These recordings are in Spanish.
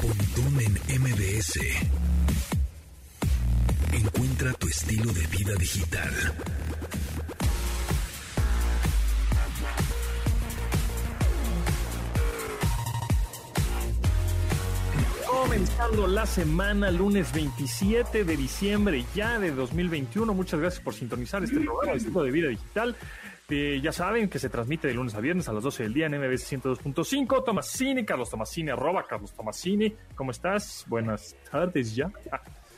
Pontón en MBS. Encuentra tu estilo de vida digital. Comenzando la semana, lunes 27 de diciembre ya de 2021. Muchas gracias por sintonizar este programa de estilo de vida digital. Eh, ya saben que se transmite de lunes a viernes a las 12 del día en MBS 102.5. Tomasini, Carlos Tomasini, arroba Carlos Tomasini. ¿Cómo estás? Buenas tardes ya.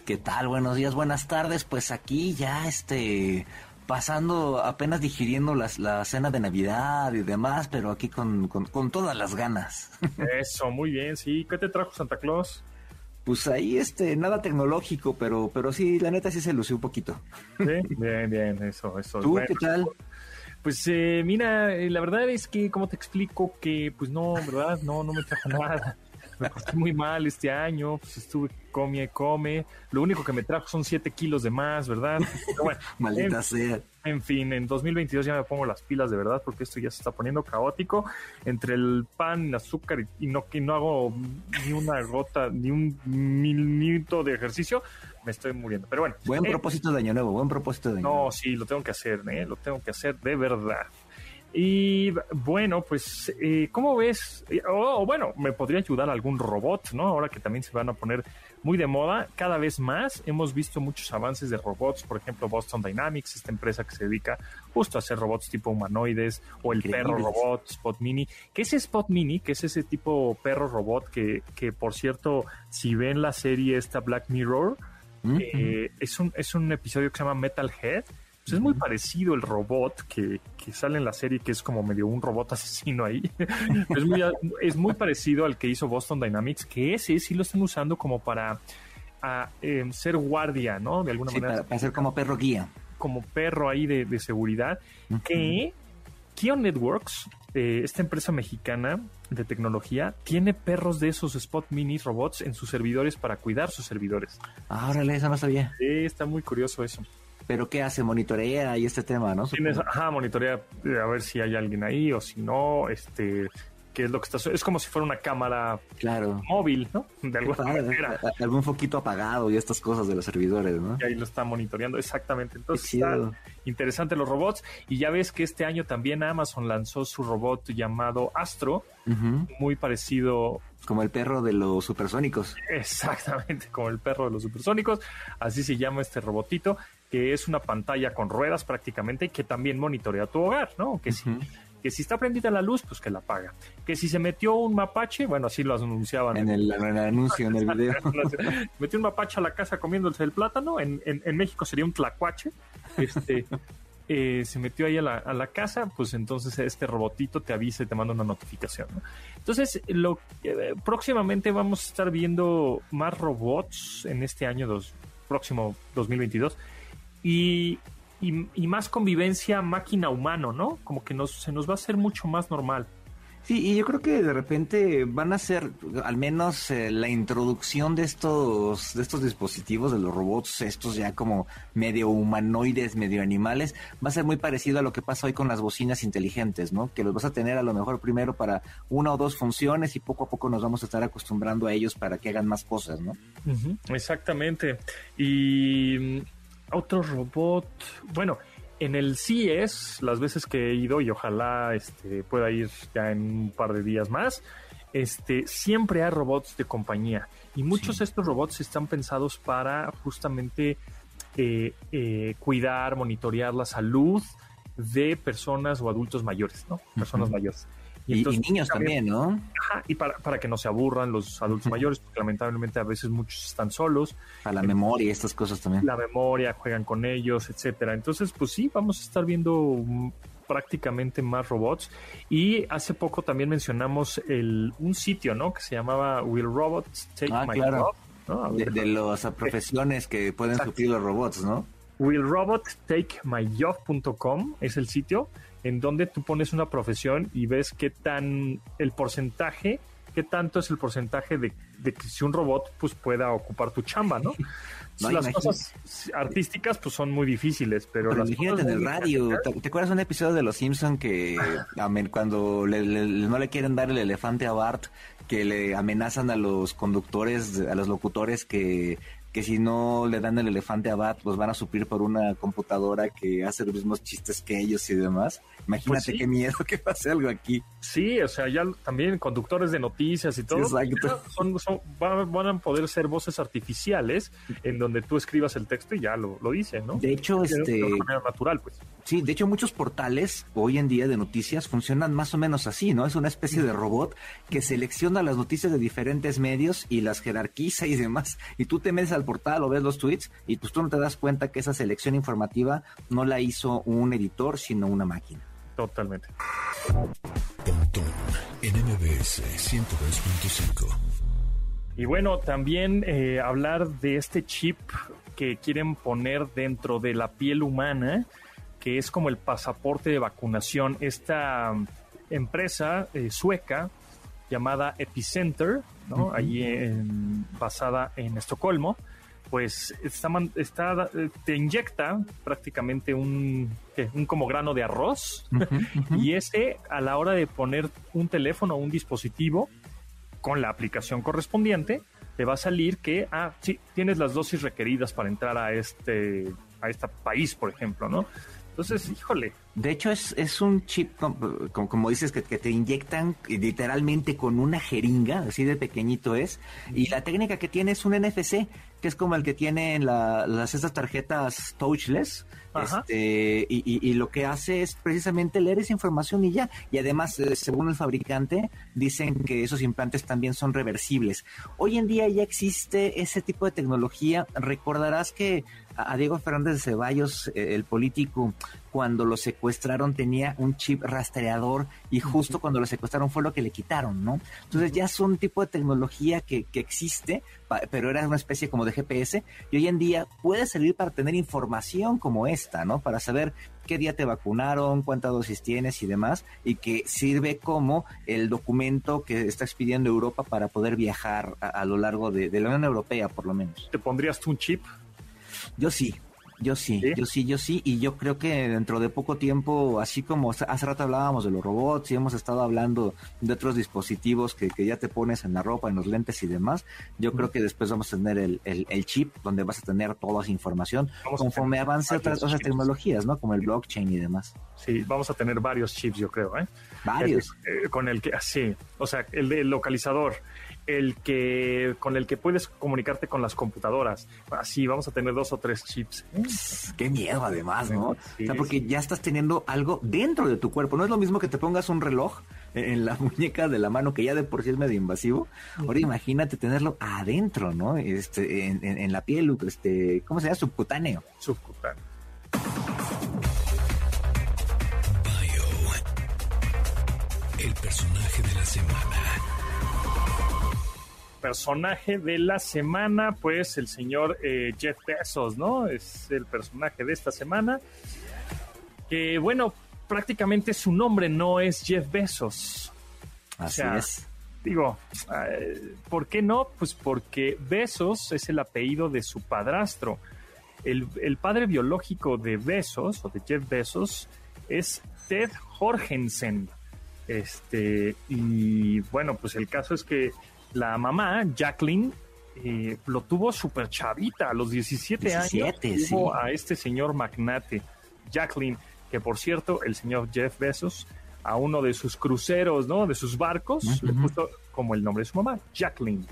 ¿Qué tal? Buenos días, buenas tardes. Pues aquí ya este pasando, apenas digiriendo las, la cena de Navidad y demás, pero aquí con, con, con todas las ganas. Eso, muy bien, sí. ¿Qué te trajo Santa Claus? Pues ahí este, nada tecnológico, pero, pero sí, la neta sí se lució un poquito. Sí, bien, bien, eso, eso. ¿Tú Bueno, qué tal? Pues eh, mira, eh, la verdad es que, ¿cómo te explico? Que pues no, ¿verdad? No, no me trajo nada. Me porté muy mal este año, pues estuve come come. Lo único que me trajo son 7 kilos de más, ¿verdad? Pero bueno, Maldita en, sea. en fin, en 2022 ya me pongo las pilas de verdad porque esto ya se está poniendo caótico. Entre el pan, el azúcar y, y no, que no hago ni una gota, ni un minuto de ejercicio, me estoy muriendo. Pero bueno. Buen eh, propósito de año nuevo, buen propósito de año nuevo. no, sí, lo tengo que hacer, ¿eh? lo tengo que hacer de verdad. Y bueno, pues, eh, ¿cómo ves? Eh, O bueno, me podría ayudar algún robot, ¿no? Ahora que también se van a poner muy de moda, cada vez más hemos visto muchos avances de robots, por ejemplo, Boston Dynamics, esta empresa que se dedica justo a hacer robots tipo humanoides, o el perro robot, Spot Mini, que ese Spot Mini, que es ese tipo perro robot que, que por cierto, si ven la serie esta Black Mirror, ¿Mm? eh, es, un, es un episodio que se llama Metalhead. Pues es muy parecido el robot que, que sale en la serie, que es como medio un robot asesino ahí. es, muy, es muy parecido al que hizo Boston Dynamics, que ese sí lo están usando como para a, eh, ser guardia, ¿no? De alguna Sí, manera para, para ser como perro guía. como perro ahí de, de seguridad, que Kion Networks, eh, esta empresa mexicana de tecnología, tiene perros de esos Spot Mini robots en sus servidores para cuidar sus servidores. Ah, órale, eso no sabía. Sí, está muy curioso eso. Pero ¿qué hace? Monitorea y este tema, ¿no? Tienes, ajá, monitorea eh, a ver si hay alguien ahí o si no, este, qué es lo que está Es como si fuera una cámara Claro. móvil, ¿no? De alguna manera. Algún foquito apagado y estas cosas de los servidores, ¿no? Y ahí lo está monitoreando, exactamente. Entonces, está interesante los robots. Y ya ves que este año también Amazon lanzó su robot llamado Astro, muy parecido Como el perro de los supersónicos. exactamente como el perro de los supersónicos. Así se llama este robotito, que es una pantalla con ruedas prácticamente y que también monitorea tu hogar, ¿no? Que Ujú. Que si está prendida la luz, pues que la apaga. Que si se metió un mapache, bueno, así lo anunciaban. En el, en el anuncio, en el video. metió un mapache a la casa comiéndose el plátano. En, en- en México sería un tlacuache. Este, eh, se metió ahí a la, a la casa, pues entonces este robotito te avisa y te manda una notificación. ¿no? Entonces, lo, eh, próximamente vamos a estar viendo más robots en este año dos, próximo 2022 y, y, y más convivencia máquina-humano, ¿no? Como que nos, se nos va a hacer mucho más normal. Sí, y yo creo que de repente van a ser, al menos eh, la introducción de estos, de estos dispositivos, de los robots, estos ya como medio humanoides, medio animales, va a ser muy parecido a lo que pasa hoy con las bocinas inteligentes, ¿no? Que los vas a tener a lo mejor primero para una o dos funciones y poco a poco nos vamos a estar acostumbrando a ellos para que hagan más cosas, ¿no? Exactamente. Y otro robot, bueno, en el CES, las veces que he ido y ojalá este, pueda ir ya en un par de días más, este, siempre hay robots de compañía y muchos de estos robots están pensados para justamente eh, eh, cuidar, monitorear la salud de personas o adultos mayores, ¿no? Personas mayores. Y, y entonces niños también, ¿no? Ajá, y para, para que no se aburran los adultos mayores, porque lamentablemente a veces muchos están solos, Para la memoria y estas cosas también. la memoria, juegan con ellos, etcétera. Entonces, pues sí, vamos a estar viendo mm, prácticamente más robots. Y hace poco también mencionamos el, un sitio, ¿no? Que se llamaba Will Robots Take Ah, My claro. Job? ¿no? A De, de las profesiones que pueden Exacto. suplir los robots, ¿no? willrobottakeMyjob.com es el sitio en donde tú pones una profesión y ves qué tan el porcentaje qué tanto es el porcentaje de, de que si un robot pues pueda ocupar tu chamba, ¿no? No, las cosas artísticas pues son muy difíciles, pero, Pero las imagínate en el radio. ¿Te, te acuerdas un episodio de Los Simpson que cuando le- le- no le quieren dar el elefante a Bart, que le amenazan a los conductores, a los locutores que que si no le dan el elefante a Bart, pues van a suplir por una computadora que hace los mismos chistes que ellos y demás. Imagínate Pues sí. qué miedo que pase algo aquí. Sí, o sea, ya también conductores de noticias y todo, exacto. son, son- van, van a poder ser voces artificiales en donde tú escribas el texto y ya lo, lo dice, ¿no? De hecho, este, de una manera natural, pues. Sí, de hecho muchos portales hoy en día de noticias funcionan más o menos así, ¿no? Es una especie de robot que selecciona las noticias de diferentes medios y las jerarquiza y demás. Y tú te metes al portal o ves los tweets y pues tú no te das cuenta que esa selección informativa no la hizo un editor, sino una máquina. Totalmente. Pontón en MBS 102.5. Y bueno, también eh, hablar de este chip que quieren poner dentro de la piel humana, que es como el pasaporte de vacunación. Esta um, empresa eh, sueca llamada Epicenter, ¿no? Allí en- basada en Estocolmo, pues está, está, eh, te inyecta prácticamente un, ¿qué? un como grano de arroz y ese a la hora de poner un teléfono o un dispositivo con la aplicación correspondiente, te va a salir que, ah, sí, tienes las dosis requeridas para entrar a este, a este país, por ejemplo, ¿no? Entonces, híjole, De hecho, es, es un chip, com- com- como, dices, que, que te inyectan literalmente con una jeringa, así de pequeñito es. Y la técnica que tiene es un NFC, que es como el que tienen la- las estas tarjetas touchless. Este, y, y- y lo que hace es precisamente leer esa información y ya. Y además, eh, según el fabricante, dicen que esos implantes también son reversibles. Hoy en día ya existe ese tipo de tecnología. Recordarás que a Diego Fernández de Ceballos, eh, el político, cuando lo secuestraron tenía un chip rastreador y justo cuando lo secuestraron fue lo que le quitaron, ¿no? Entonces ya es un tipo de tecnología que, que existe, pa- pero era una especie como de GPS y hoy en día puede servir para tener información como esta, ¿no? Para saber qué día te vacunaron, cuántas dosis tienes y demás, y que sirve como el documento que está expidiendo Europa para poder viajar a, a lo largo de, de la Unión Europea, por lo menos. ¿te pondrías tú un chip? Yo sí, yo sí, ¿Sí? yo sí, yo sí, y yo creo que dentro de poco tiempo, así como hace rato hablábamos de los robots y hemos estado hablando de otros dispositivos que, que ya te pones en la ropa, en los lentes y demás, yo creo que después vamos a tener el, el- el chip donde vas a tener toda esa información Vamos conforme avance otras, otras tecnologías, ¿no? Como el blockchain y demás. Sí, vamos a tener varios chips, yo creo, ¿eh? Varios. Eh, con el que, sí, o sea, el del localizador, el que, con el que puedes comunicarte con las computadoras. Así, vamos a tener dos o tres chips. Qué miedo además, ¿no? Sí, o sea, porque sí. ya estás teniendo algo dentro de tu cuerpo. No es lo mismo que te pongas un reloj en en la muñeca de la mano, que ya de por sí es medio invasivo. Ahora imagínate tenerlo adentro, ¿no? Este, en, en- en la piel, este, ¿cómo se llama? Subcutáneo. Subcutáneo. Personaje de la semana. Personaje de la semana, pues el señor eh, Jeff Bezos, ¿no? Es el personaje de esta semana. Que bueno, prácticamente su nombre no es Jeff Bezos. Así sea, es. Digo, eh, ¿por qué no? Pues porque Besos es el apellido de su padrastro. El, el padre biológico de Besos, o de Jeff Bezos, es Ted Jorgensen. Este, y bueno, pues el caso es que la mamá, Jacqueline, eh, lo tuvo súper chavita, a los 17, 17, años, tuvo sí. a este señor magnate, Jacqueline, que por cierto, el señor Jeff Bezos, a uno de sus cruceros, ¿no? De sus barcos, le puso como el nombre de su mamá, Jacqueline.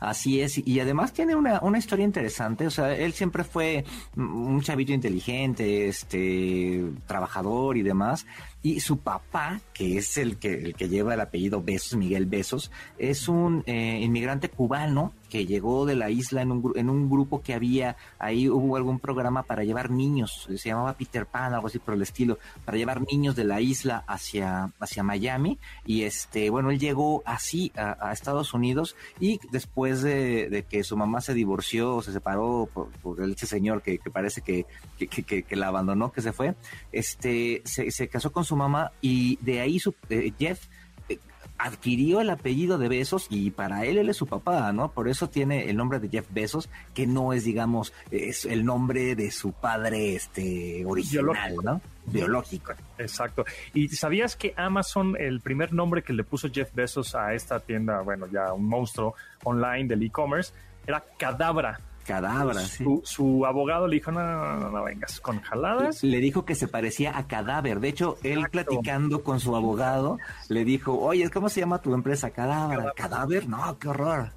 Así es, y además tiene una, una historia interesante, o sea, él siempre fue un chavito inteligente, este, trabajador y demás, y su papá, que es el que, el que lleva el apellido Besos, Miguel Besos, es un eh, inmigrante cubano que llegó de la isla en un, en un grupo que había, ahí. Hubo algún programa para llevar niños, se llamaba Peter Pan, algo así por el estilo, para llevar niños de la isla hacia, hacia Miami, y este, bueno, él llegó así a, Estados Unidos y después de, que su mamá se divorció, se separó por, por ese señor que, parece que, que- que- que la abandonó, que se fue, este, se, se casó con su mamá y de ahí su, eh, Jeff eh, adquirió el apellido de Besos y para él él es su papá, ¿no? Por eso tiene el nombre de Jeff Bezos, que no es, digamos, es el nombre de su padre este original, ¿no? Biológico. Exacto. ¿Y sabías que Amazon, el primer nombre que le puso Jeff Bezos a esta tienda, bueno, ya un monstruo online del e-commerce, era Cadabra? Cadabra, su, su, abogado le dijo, no, no, no, no, vengas con jaladas. Le dijo que se parecía a cadáver. De hecho, él platicando con su abogado, le dijo, oye, ¿cómo se llama tu empresa? Cadáver. ¿Cadáver? No, qué horror.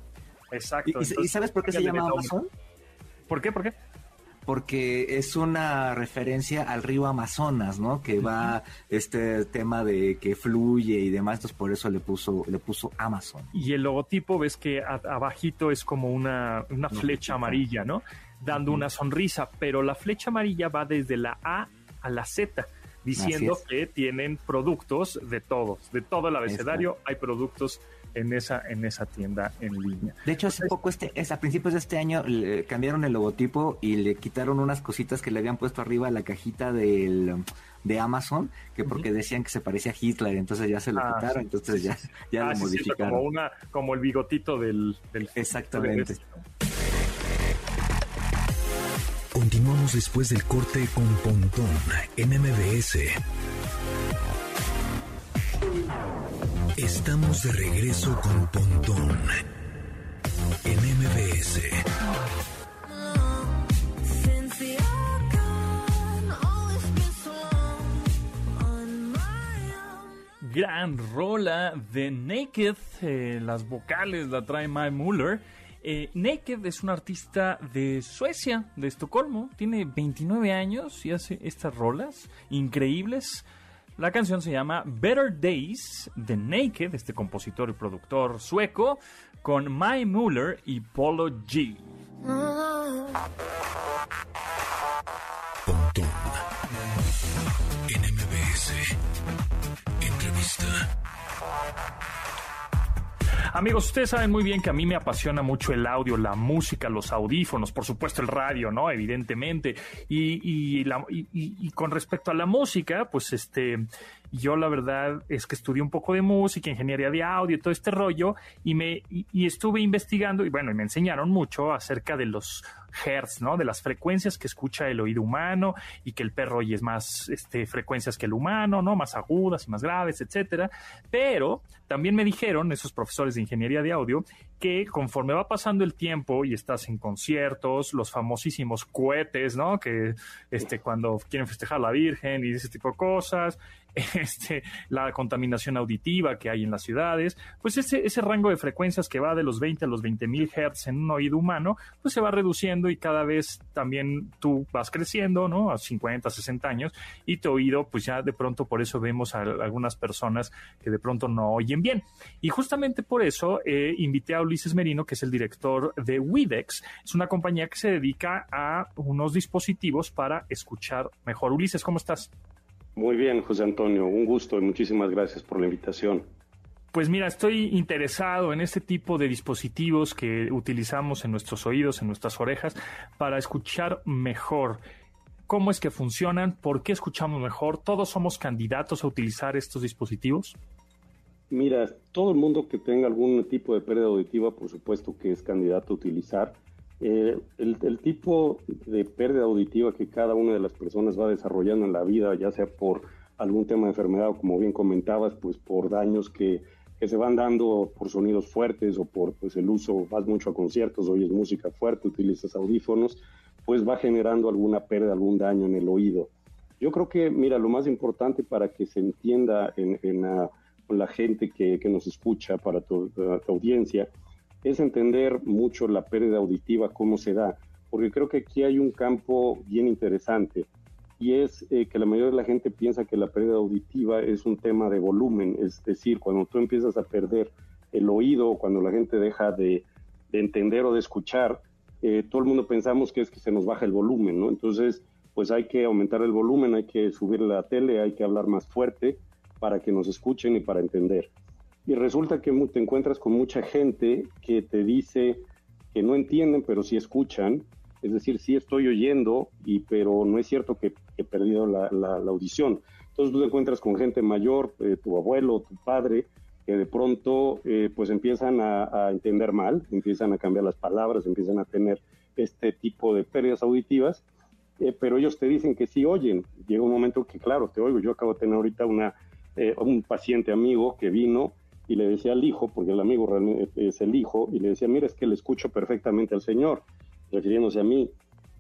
Exacto. ¿Y, sabes por qué se llama Amazon? ¿Por qué? ¿Por qué? Porque es una referencia al río Amazonas, ¿no? Que va este tema de que fluye y demás, entonces por eso le puso le puso Amazon. Y el logotipo ves que abajito es como una, una flecha amarilla, ¿no? Dando una sonrisa, pero la flecha amarilla va desde la A a la Z diciendo que tienen productos de todos, de todo el abecedario hay productos en esa, en esa tienda en línea. De hecho, hace poco, este, es, a principios de este año, le cambiaron el logotipo y le quitaron unas cositas que le habían puesto arriba a la cajita del, de Amazon, que porque decían que se parecía a Hitler, entonces ya se lo ah, quitaron, entonces ya, ya lo ah, modificaron. como, una, como el bigotito del... del Exactamente. Continuamos después del corte con Pontón en MBS. Estamos de regreso con Pontón en MBS. Gran rola de Naked, eh, las vocales la trae Mike Muller. Eh, Naked es un artista de Suecia, de Estocolmo, tiene 29 años y hace estas rolas increíbles. La canción se llama Better Days de Naked, este compositor y productor sueco, con Mai Muller y Polo G. Entrevista. Amigos, ustedes saben muy bien que a mí me apasiona mucho el audio, la música, los audífonos, por supuesto el radio, ¿no? Evidentemente. Y, y, con respecto a la música, pues este, yo la verdad es que estudié un poco de música, ingeniería de audio, todo este rollo, y me y, estuve investigando y bueno, y me enseñaron mucho acerca de los hertz, ¿no? De las frecuencias que escucha el oído humano y que el perro oye más este, frecuencias que el humano, ¿no? Más agudas y más graves, etcétera. Pero también me dijeron esos profesores de ingeniería de audio que conforme va pasando el tiempo y estás en conciertos, los famosísimos cohetes, ¿no? Que este cuando quieren festejar la Virgen y ese tipo de cosas, este, la contaminación auditiva que hay en las ciudades, pues ese, ese rango de frecuencias que va de los 20 a los 20 mil hertz en un oído humano, pues se va reduciendo y cada vez también tú vas creciendo, ¿no? A 50, 60 años y tu oído, pues ya de pronto por eso vemos a algunas personas que de pronto no oyen bien. Y justamente por eso eh, invité a Ulises Merino, que es el director de Widex. Es una compañía que se dedica a unos dispositivos para escuchar mejor. Ulises, ¿cómo estás? Muy bien, José Antonio, un gusto y muchísimas gracias por la invitación. Pues mira, estoy interesado en este tipo de dispositivos que utilizamos en nuestros oídos, en nuestras orejas, para escuchar mejor. ¿Cómo es que funcionan? ¿Por qué escuchamos mejor? ¿Todos somos candidatos a utilizar estos dispositivos? Mira, todo el mundo que tenga algún tipo de pérdida auditiva, por supuesto que es candidato a utilizar. Eh, el, tipo de pérdida auditiva que cada una de las personas va desarrollando en la vida, ya sea por algún tema de enfermedad o como bien comentabas, pues por daños que, se van dando por sonidos fuertes o por pues el uso, vas mucho a conciertos, oyes música fuerte, utilizas audífonos, pues va generando alguna pérdida, algún daño en el oído. Yo creo que, mira, lo más importante para que se entienda en, la, gente que, nos escucha, para tu audiencia, es entender mucho la pérdida auditiva, cómo se da, porque creo que aquí hay un campo bien interesante y es eh, que la mayoría de la gente piensa que la pérdida auditiva es un tema de volumen, es decir, cuando tú empiezas a perder el oído, cuando la gente deja de, entender o de escuchar, eh, todo el mundo pensamos que es que se nos baja el volumen, ¿no? Entonces, pues hay que aumentar el volumen, hay que subir la tele, hay que hablar más fuerte para que nos escuchen y para entender y resulta que te encuentras con mucha gente que te dice que no entienden, pero sí escuchan, es decir, sí estoy oyendo, y, pero no es cierto que, he perdido la, audición. Entonces tú te encuentras con gente mayor, eh, tu abuelo, tu padre, que de pronto eh, pues empiezan a, entender mal, empiezan a cambiar las palabras, empiezan a tener este tipo de pérdidas auditivas, eh, pero ellos te dicen que sí oyen. Llega un momento que, claro, te oigo. Yo acabo de tener ahorita una, eh, un paciente amigo que vino y le decía al hijo, porque el amigo es el hijo, y le decía, mira, es que le escucho perfectamente al Señor, refiriéndose a mí,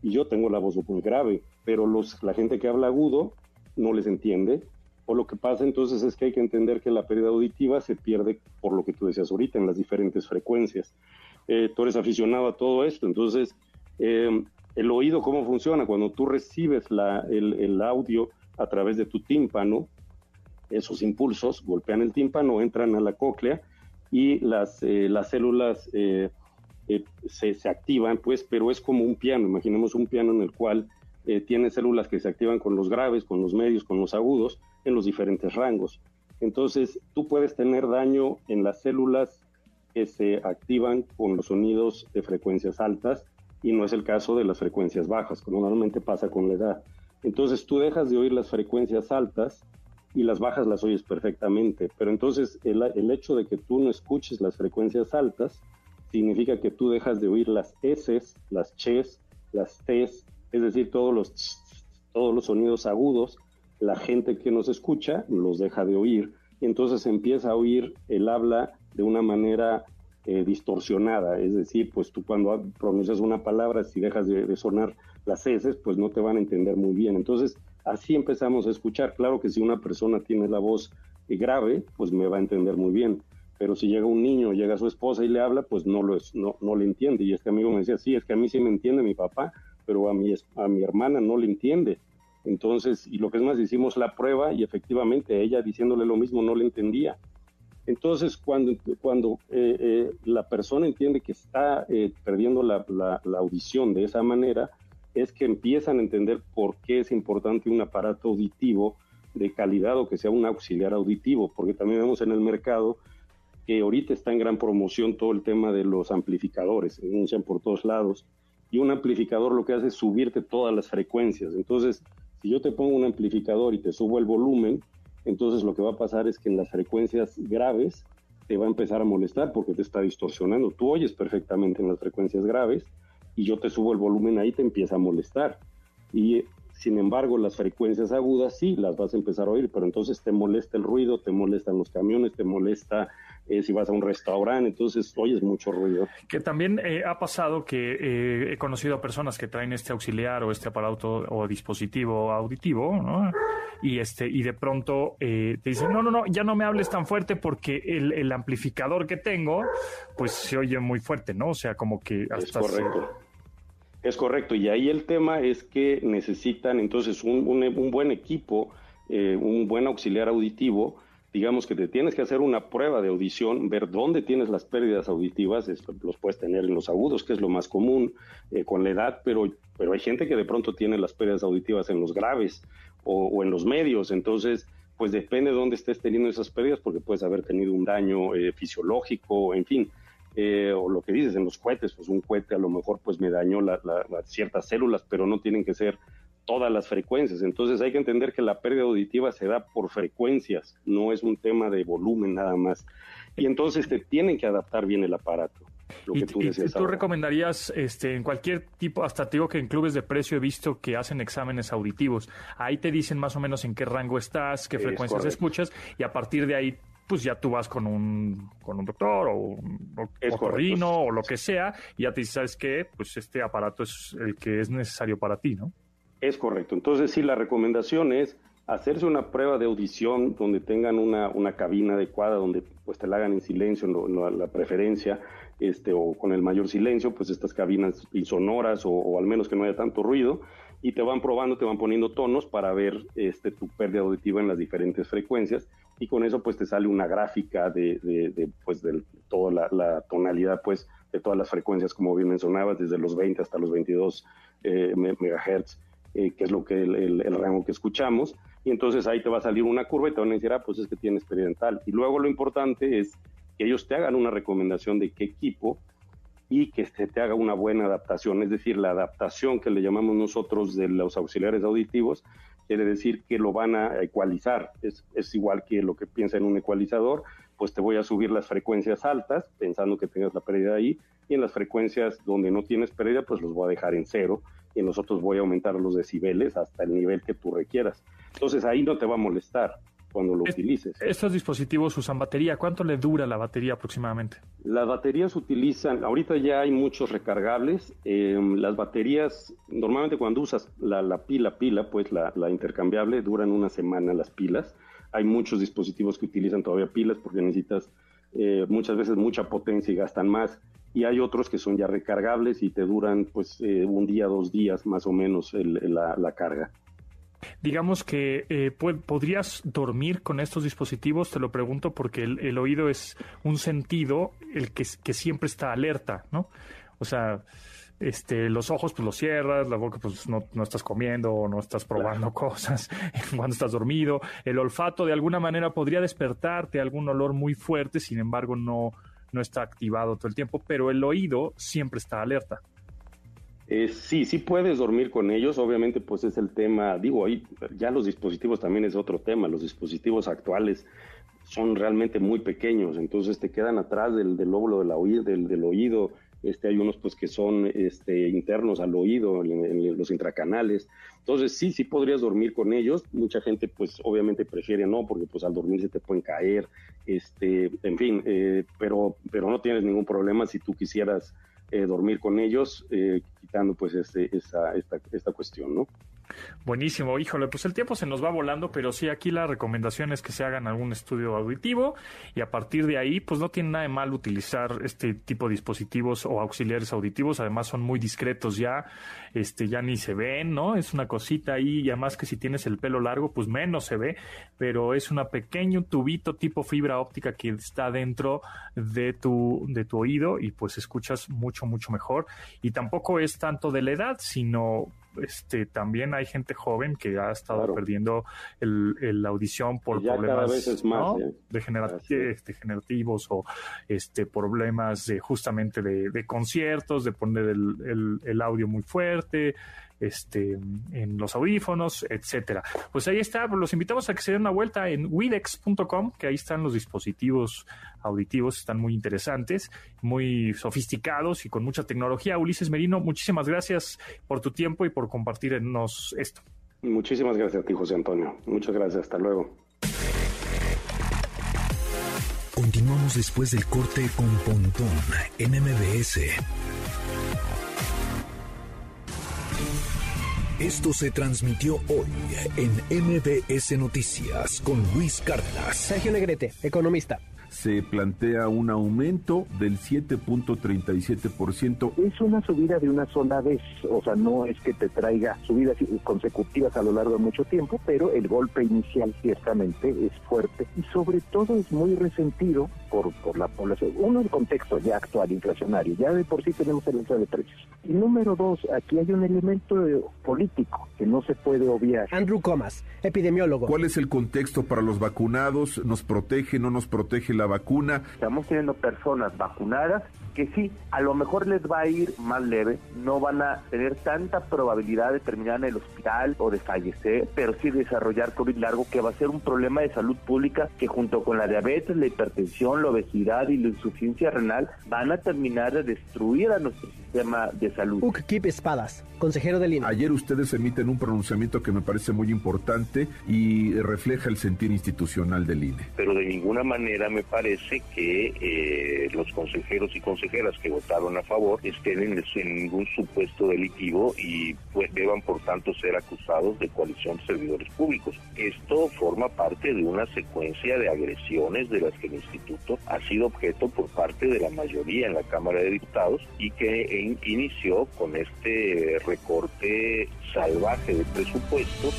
y yo tengo la voz muy grave, pero los, la gente que habla agudo no les entiende, o lo que pasa entonces es que hay que entender que la pérdida auditiva se pierde por lo que tú decías ahorita, en las diferentes frecuencias. Eh, tú eres aficionado a todo esto, entonces eh, el oído, ¿cómo funciona? Cuando tú recibes la, el, el audio a través de tu tímpano, esos impulsos golpean el tímpano, entran a la cóclea y las, eh, las células eh, eh, se, se, activan, pues, pero es como un piano. Imaginemos un piano en el cual tiene células que se activan con los graves, con los medios, con los agudos, en los diferentes rangos. Entonces, tú puedes tener daño en las células que se activan con los sonidos de frecuencias altas y no es el caso de las frecuencias bajas, como normalmente pasa con la edad. Entonces, tú dejas de oír las frecuencias altas y las bajas las oyes perfectamente. Pero entonces el, el, hecho de que tú no escuches las frecuencias altas significa que tú dejas de oír las S, las Ches, las Ts, es decir, todos los, todos los sonidos agudos. La gente que nos escucha los deja de oír y entonces empieza a oír el habla de una manera eh, distorsionada. Es decir, pues tú cuando pronuncias una palabra, si dejas de, de sonar las S, pues no te van a entender muy bien. Entonces, Así empezamos a escuchar. Claro que si una persona tiene la voz grave, pues me va a entender muy bien. Pero si llega un niño, llega su esposa y le habla, pues no lo es, no, no le entiende. Y este amigo me decía, sí, es que a mí sí me entiende mi papá, pero a mi, a mi hermana no le entiende. Entonces, y lo que es más, hicimos la prueba y efectivamente ella diciéndole lo mismo no le entendía. Entonces, cuando, cuando eh, eh, la persona entiende que está eh, perdiendo la, la, audición de esa manera, es que empiezan a entender por qué es importante un aparato auditivo de calidad o que sea un auxiliar auditivo, porque también vemos en el mercado que ahorita está en gran promoción todo el tema de los amplificadores, se anuncian por todos lados, y un amplificador lo que hace es subirte todas las frecuencias. Entonces, si yo te pongo un amplificador y te subo el volumen, entonces lo que va a pasar es que en las frecuencias graves te va a empezar a molestar porque te está distorsionando. Tú oyes perfectamente en las frecuencias graves, y yo te subo el volumen ahí, te empieza a molestar. Y sin embargo, las frecuencias agudas sí las vas a empezar a oír, pero entonces te molesta el ruido, te molestan los camiones, te molesta eh, si vas a un restaurante, entonces oyes mucho ruido. Que también eh, ha pasado que eh, he conocido a personas que traen este auxiliar o este aparato o dispositivo auditivo, ¿no? Y, este, y de pronto te dicen, no, no, no, ya no me hables tan fuerte porque el, el amplificador que tengo, pues se oye muy fuerte, ¿no? O sea, como que hasta... Es correcto. Es correcto, y ahí el tema es que necesitan entonces un, buen equipo, eh, un buen auxiliar auditivo, digamos que te tienes que hacer una prueba de audición, ver dónde tienes las pérdidas auditivas, los puedes tener en los agudos, que es lo más común eh, con la edad, pero, pero hay gente que de pronto tiene las pérdidas auditivas en los graves o, en los medios, entonces pues depende de dónde estés teniendo esas pérdidas, porque puedes haber tenido un daño eh, fisiológico, en fin. Eh, o lo que dices en los cohetes, pues un cohete a lo mejor pues me dañó la, ciertas células, pero no tienen que ser todas las frecuencias. Entonces hay que entender que la pérdida auditiva se da por frecuencias, no es un tema de volumen nada más. Y entonces te tienen que adaptar bien el aparato. Lo que tú, tú recomendarías este, en cualquier tipo, hasta te digo que en clubes de precio he visto que hacen exámenes auditivos. Ahí te dicen más o menos en qué rango estás, qué frecuencias escuchas y a partir de ahí pues ya tú vas con un, con un doctor o un corrino o lo que sea, y ya te dices, ¿sabes qué? Pues este aparato es el que es necesario para ti, ¿no? Es correcto. Entonces, sí, la recomendación es hacerse una prueba de audición donde tengan una, una cabina adecuada, donde pues te la hagan en silencio, en, la preferencia, este, o con el mayor silencio, pues estas cabinas insonoras o, o al menos que no haya tanto ruido, y te van probando, te van poniendo tonos para ver este, tu pérdida auditiva en las diferentes frecuencias y con eso pues te sale una gráfica de, de, pues de toda la, tonalidad pues de todas las frecuencias como bien mencionabas desde los 20 hasta los 22 eh, megahertz eh, que es lo que el, el, rango que escuchamos. Y entonces ahí te va a salir una curva y te van a decir ah pues es que tienes pérdida y luego lo importante es que ellos te hagan una recomendación de qué equipo y que se te haga una buena adaptación, es decir, la adaptación que le llamamos nosotros de los auxiliares auditivos, quiere decir que lo van a ecualizar, es, es igual que lo que piensa en un ecualizador, pues te voy a subir las frecuencias altas, pensando que tengas la pérdida ahí, y en las frecuencias donde no tienes pérdida, pues los voy a dejar en cero, y en los otros voy a aumentar los decibeles hasta el nivel que tú requieras. Entonces ahí no te va a molestar cuando lo utilices. Estos dispositivos usan batería. ¿Cuánto le dura la batería aproximadamente? Las baterías utilizan, ahorita ya hay muchos recargables. Em, las baterías, normalmente cuando usas la, pila, pila, pues la, intercambiable, duran una semana las pilas. Hay muchos dispositivos que utilizan todavía pilas porque necesitas eh, muchas veces mucha potencia y gastan más. Y hay otros que son ya recargables y te duran pues eh, un día, dos días más o menos la carga. Digamos que eh, podrías dormir con estos dispositivos, te lo pregunto porque el, oído es un sentido el que, que, siempre está alerta, ¿no? O sea, este, los ojos pues los cierras, la boca pues no, no estás comiendo o no estás probando cosas cuando estás dormido, el olfato de alguna manera podría despertarte algún olor muy fuerte, sin embargo no, no está activado todo el tiempo, pero el oído siempre está alerta. Eh, sí, sí puedes dormir con ellos, obviamente pues es el tema, digo, ahí ya los dispositivos también es otro tema, los dispositivos actuales son realmente muy pequeños, entonces te quedan atrás del, del lóbulo del oído, del, oído, este, hay unos pues que son este, internos al oído, en, los intracanales, entonces sí, sí podrías dormir con ellos, mucha gente pues obviamente prefiere no, porque pues al dormir se te pueden caer, este, en fin, eh, pero, pero no tienes ningún problema si tú quisieras dormir con ellos, eh, quitando pues este, esta, esta cuestión, ¿no? Buenísimo, híjole, pues el tiempo se nos va volando, pero sí aquí la recomendación es que se hagan algún estudio auditivo y a partir de ahí, pues no tiene nada de mal utilizar este tipo de dispositivos o auxiliares auditivos, además son muy discretos ya, este ya ni se ven, ¿no? Es una cosita ahí y además que si tienes el pelo largo, pues menos se ve, pero es un pequeño tubito tipo fibra óptica que está dentro de tu de tu oído y pues escuchas mucho mucho mejor. Y tampoco es tanto de la edad, sino este, también hay gente joven que ha estado perdiendo el, la audición por problemas ¿eh? degenerativos o este, problemas de, justamente de, conciertos, de poner el, el audio muy fuerte, este, en los audífonos, etcétera. Pues ahí está, los invitamos a que se den una vuelta en widex.com, que ahí están los dispositivos auditivos, están muy interesantes, muy sofisticados y con mucha tecnología. Ulises Merino, muchísimas gracias por tu tiempo y por compartirnos esto. Muchísimas gracias a ti, José Antonio. Muchas gracias, hasta luego. Continuamos después del corte con Pontón en MBS. Esto se transmitió hoy en MBS Noticias con Luis Cárdenas. Sergio Negrete, economista se plantea un aumento del 7.37%. Es una subida de una sola vez, o sea, no es que te traiga subidas consecutivas a lo largo de mucho tiempo, pero el golpe inicial ciertamente es fuerte y sobre todo es muy resentido por, por la población. Uno, el contexto ya actual inflacionario, ya de por sí tenemos el alza de precios. Y número dos, aquí hay un elemento político que no se puede obviar. Andrew Comas, epidemiólogo. ¿Cuál es el contexto para los vacunados? ¿Nos protege, no nos protege la vacuna? Estamos teniendo personas vacunadas que sí, a lo mejor les va a ir más leve, no van a tener tanta probabilidad de terminar en el hospital o de fallecer, pero sí desarrollar COVID largo, que va a ser un problema de salud pública que junto con la diabetes, la hipertensión, la obesidad y la insuficiencia renal van a terminar de destruir a nuestro sistema de salud. Uk Kip Espadas, consejero del INE. Ayer ustedes emiten un pronunciamiento que me parece muy importante y refleja el sentir institucional del INE. Pero de ninguna manera me parece que eh, los consejeros y consejeras que votaron a favor estén en, ningún supuesto delictivo y pues deban por tanto ser acusados de coalición de servidores públicos. Esto forma parte de una secuencia de agresiones de las que el instituto ha sido objeto por parte de la mayoría en la Cámara de Diputados y que inició con este recorte salvaje de presupuesto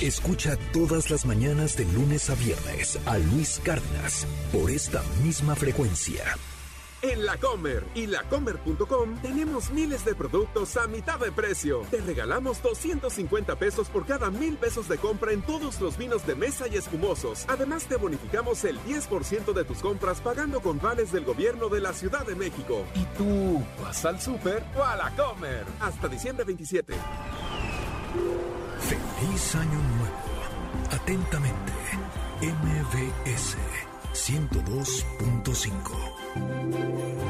Escucha todas las mañanas de lunes a viernes a Luis Cárdenas por esta misma frecuencia. En La Comer y lacomer.com tenemos miles de productos a mitad de precio. Te regalamos 250 pesos por cada mil pesos de compra en todos los vinos de mesa y espumosos. Además, te bonificamos el 10% de tus compras pagando con vales del gobierno de la Ciudad de México. ¿Y tú vas al súper o a La Comer? Hasta diciembre 27. Feliz Año Nuevo. Atentamente, MBS. 102.5.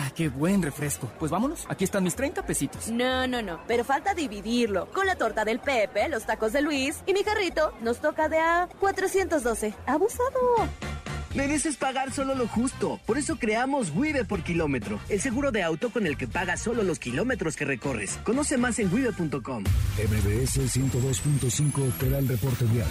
Ah, qué buen refresco. Pues vámonos, aquí están mis 30 pesitos. No, no, no, pero falta dividirlo. Con la torta del Pepe, los tacos de Luis y mi carrito nos toca de a 412. Abusado. Mereces pagar solo lo justo. Por eso creamos Wibe por kilómetro, el seguro de auto con el que pagas solo los kilómetros que recorres. Conoce más en wibe.com. MBS 102.5 te da el reporte vial.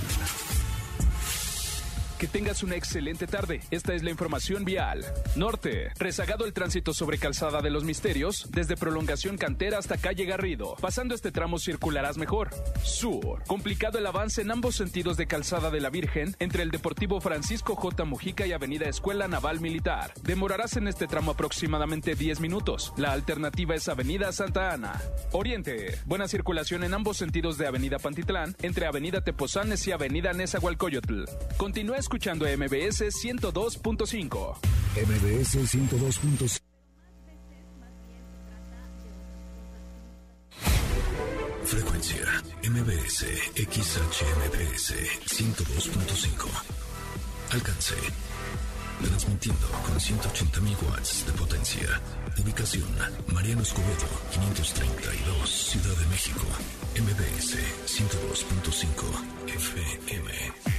Que tengas una excelente tarde. Esta es la información vial. Norte. Rezagado el tránsito sobre Calzada de los Misterios, desde Prolongación Cantera hasta Calle Garrido. Pasando este tramo circularás mejor. Sur. Complicado el avance en ambos sentidos de Calzada de la Virgen, entre el Deportivo Francisco J. Mujica y Avenida Escuela Naval Militar. Demorarás en este tramo aproximadamente 10 minutos. La alternativa es Avenida Santa Ana. Oriente. Buena circulación en ambos sentidos de Avenida Pantitlán, entre Avenida Tepozanes y Avenida Nezahualcóyotl. Continúa escuchando MBS 102.5. MBS 102.5. Frecuencia MBS XHMBS 102.5. Alcance. Transmitiendo con 180.000 watts de potencia. Ubicación Mariano Escobedo 532 Ciudad de México. MBS 102.5 FM.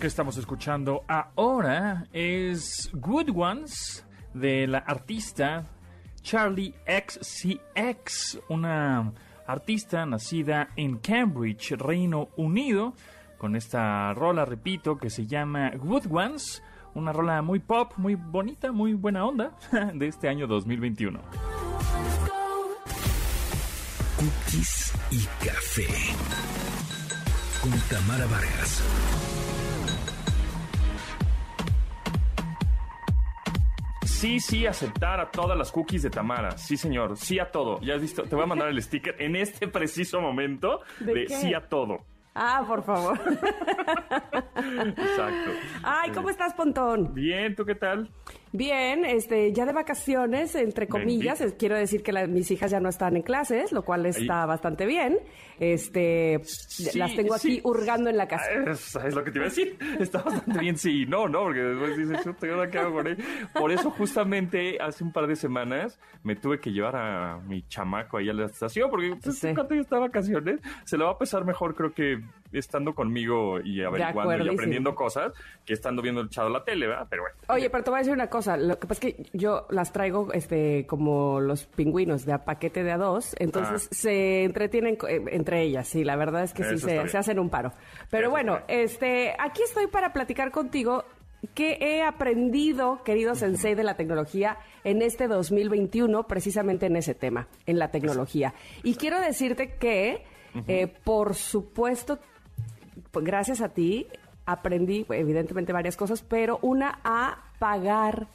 Que estamos escuchando ahora es Good Ones de la artista Charlie XCX, una artista nacida en Cambridge, Reino Unido, con esta rola, repito, que se llama Good Ones, una rola muy pop, muy bonita, muy buena onda de este año 2021. Cookies y café. Con Tamara Vargas. Sí, sí, aceptar a todas las cookies de Tamara. Sí, señor. Sí a todo. Ya has visto, te voy a mandar el sticker en este preciso momento ¿De sí a todo. Ah, por favor. Exacto. Ay, ¿cómo estás, Pontón? Bien, ¿tú qué tal? Bien, este, ya de vacaciones, entre comillas, Bendito. quiero decir que la- mis hijas ya no están en clases, lo cual está bastante bien. Este, las tengo aquí sí. hurgando en la casa. Es, es lo que te iba a decir. Está bastante bien, sí y no, ¿no? Porque después dices, chuta, ¿y ahora qué hago él? Por eso, justamente, hace un par de semanas me tuve que llevar a mi chamaco ahí a la estación, porque pues, Sí. cuando ya está vacaciones, se lo va a pesar mejor, creo que estando conmigo y averiguando y aprendiendo cosas que estando viendo echado la tele, ¿verdad? Pero bueno. Oye, pero te voy a decir una cosa. Lo que pasa es que yo las traigo este, como los pingüinos de a paquete de a dos. Entonces Ah. se entretienen eh, entre ellas. Sí, la verdad es que sí Eso se, hacen un paro. Pero Eso bueno, este, aquí estoy para platicar contigo qué he aprendido, querido sensei de la tecnología, en este 2021, precisamente en ese tema, en la tecnología. Y quiero decirte que, eh, por supuesto, pues, gracias a ti aprendí evidentemente varias cosas, pero una a pagar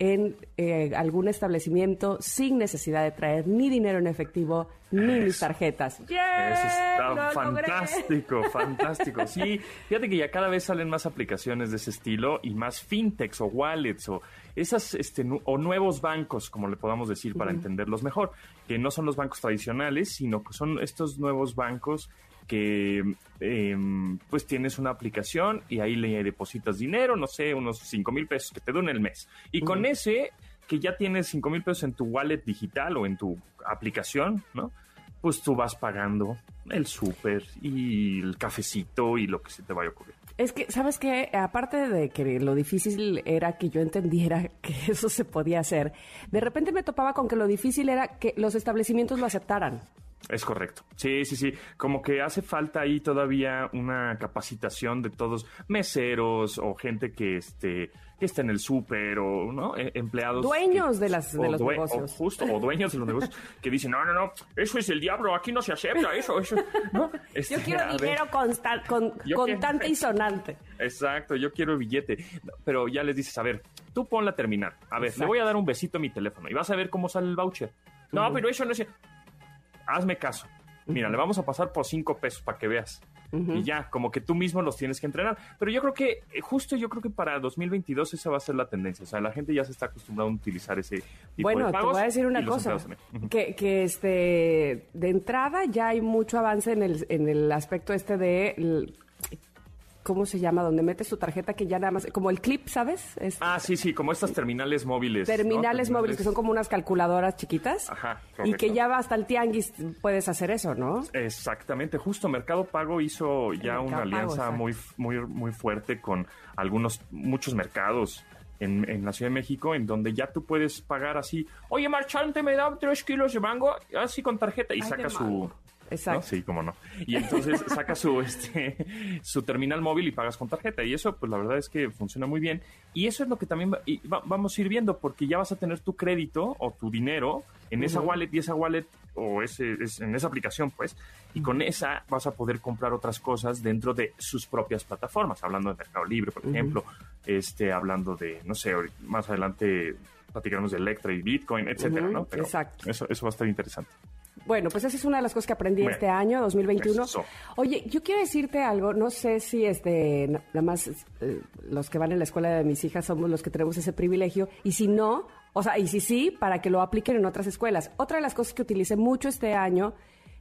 en eh, algún establecimiento sin necesidad de traer ni dinero en efectivo ni mis tarjetas. Eso está ¡Lo logré! fantástico, fantástico. Sí, fíjate que ya cada vez salen más aplicaciones de ese estilo y más fintechs o wallets o esas este, o nuevos bancos, como le podamos decir para entenderlos mejor, que no son los bancos tradicionales, sino que son estos nuevos bancos que em, pues tienes una aplicación y ahí le depositas dinero, no sé, unos 5 mil pesos que te dan el mes. Y con ese, que ya tienes 5 mil pesos en tu wallet digital o en tu aplicación, ¿no? Pues tú vas pagando el súper y el cafecito y lo que se te vaya a ocurrir. Es que, ¿sabes qué? Aparte de que lo difícil era que yo entendiera que eso se podía hacer, de repente me topaba con que lo difícil era que los establecimientos lo aceptaran. Es correcto. Sí, sí, sí. Como que hace falta ahí todavía una capacitación de todos meseros o gente que esté que está en el súper o ¿no? E- empleados Dueños que- de las- de los negocios. o justo o dueños de los negocios que dicen no no no eso es el diablo aquí no se acepta eso eso no Yo Este, quiero a ver, dinero consta- con, Yo quiero- y sonante. Exacto, yo quiero el billete. Pero ya les dices, a ver, tú pon la terminal. A ver, Exacto. le voy a dar un besito a mi teléfono y vas a ver cómo sale el voucher. No, pero eso no es. Hazme caso. Mira, le vamos a pasar por cinco pesos para que veas. Y ya, como que tú mismo los tienes que entrenar. Pero yo creo que, eh, justo yo creo que para 2022 esa va a ser la tendencia. O sea, la gente ya se está acostumbrada a utilizar ese tipo Bueno, de te pagos. voy a decir una cosa, que, que este, de entrada ya hay mucho avance en el, en el aspecto este de, ¿cómo se llama? Donde metes tu tarjeta que ya nada más, como el clip, ¿sabes? Es- Ah, sí, sí, como estas terminales móviles. ¿no? terminales móviles que son como unas calculadoras chiquitas Ajá, y que ya va hasta el tianguis puedes hacer eso, ¿no? Exactamente, justo Mercado Pago hizo ya Mercado una alianza muy, muy, muy fuerte con algunos, muchos mercados en, en la Ciudad de México, en donde ya tú puedes pagar así, oye, marchante, me da tres kilos de mango, así con tarjeta, y Ay, saca su... Exacto. ¿no? Sí, cómo no. Y entonces saca su, este, su terminal móvil y pagas con tarjeta. Y eso, pues la verdad es que funciona muy bien. Y eso es lo que también va- y va- vamos a ir viendo, porque ya vas a tener tu crédito o tu dinero en esa Ujú. wallet y esa wallet o ese, es- en esa aplicación, pues, y con esa vas a poder comprar otras cosas dentro de sus propias plataformas, hablando de Mercado Libre, por Ujú. ejemplo, este, hablando de, no sé, más adelante platicaremos de Electra y Bitcoin, etcétera, ¿no? Pero exacto. Eso, eso va a estar interesante. Bueno, pues esa es una de las cosas que aprendí Bueno, este año, 2021. eso. Oye, yo quiero decirte algo, no sé si este, na- nada más eh, los que van en la escuela de mis hijas somos los que tenemos ese privilegio, y si no, o sea, y si sí, para que lo apliquen en otras escuelas. Otra de las cosas que utilicé mucho este año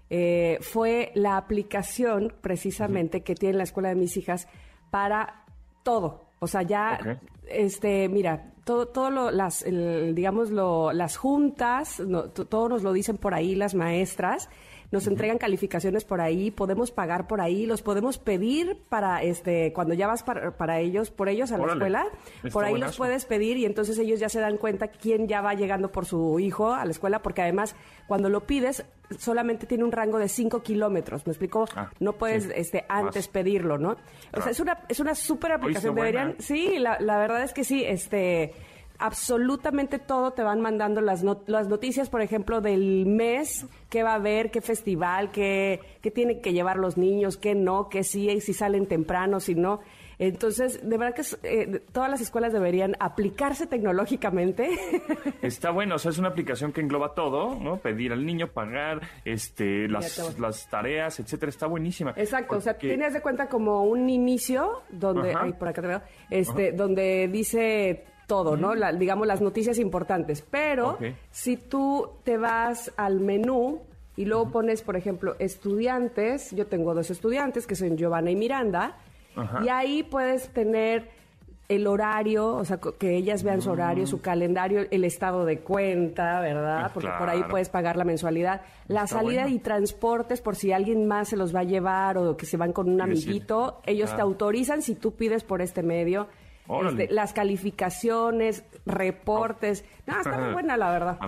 eh, fue la aplicación precisamente que tiene la escuela de mis hijas para todo. O sea, ya, este, mira, todo, todo lo, las, el, digamos, lo, las juntas, no, todo nos lo dicen por ahí las maestras, nos entregan calificaciones por ahí, podemos pagar por ahí, los podemos pedir para, este, cuando ya vas para, para ellos, por ellos a la Órale. escuela, por ahí los puedes pedir y entonces ellos ya se dan cuenta quién ya va llegando por su hijo a la escuela, porque además cuando lo pides solamente tiene un rango de 5 kilómetros, ¿me explico? no puedes sí, este, más. antes pedirlo, ¿no? O sea, es una, es una súper aplicación, buena. deberían, sí, la, la verdad es que sí, este absolutamente todo te van mandando las, not- las noticias, por ejemplo, del mes, qué va a haber, qué festival, qué, qué tienen que llevar los niños, qué no, qué sí, si salen temprano, si no. Entonces, de verdad que es, eh, todas las escuelas deberían aplicarse tecnológicamente. Está bueno, o sea, es una aplicación que engloba todo, ¿no? Pedir al niño, pagar, este, las, tareas, etcétera. Está buenísima. Exacto, o sea, tienes de cuenta como un inicio donde, Ajá. ay, por acá te veo, este, Ajá. donde dice todo, ¿no? La- digamos las noticias importantes. Pero si tú te vas al menú y luego pones, por ejemplo, estudiantes, yo tengo dos estudiantes que son Giovanna y Miranda, Ajá. y ahí puedes tener el horario, o sea, que ellas vean su horario, su calendario, el estado de cuenta, ¿verdad? Ah, Porque por ahí puedes pagar la mensualidad. La Está salida bueno. y transportes, por si alguien más se los va a llevar o que se van con un decir, amiguito, ellos te ah. autorizan si tú pides por este medio. Este, las calificaciones, reportes. No, está muy buena, la verdad.